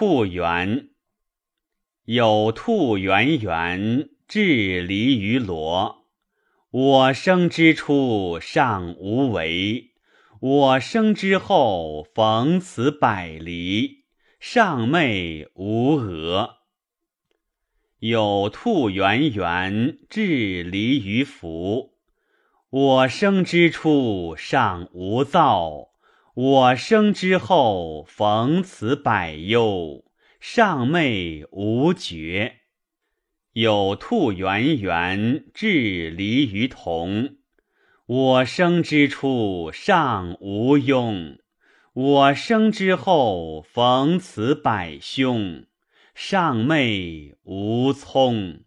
兔园。有兔圆圆，至离于罗。我生之初，尚无为；我生之后，逢此百离，尚寐无俄。有兔圆圆，至离于福。我生之初，尚无躁；我生之后，逢此百忧。上昧无觉，有兔圆圆，至离于同。我生之初，尚无庸；我生之后，逢此百凶。上昧无聪。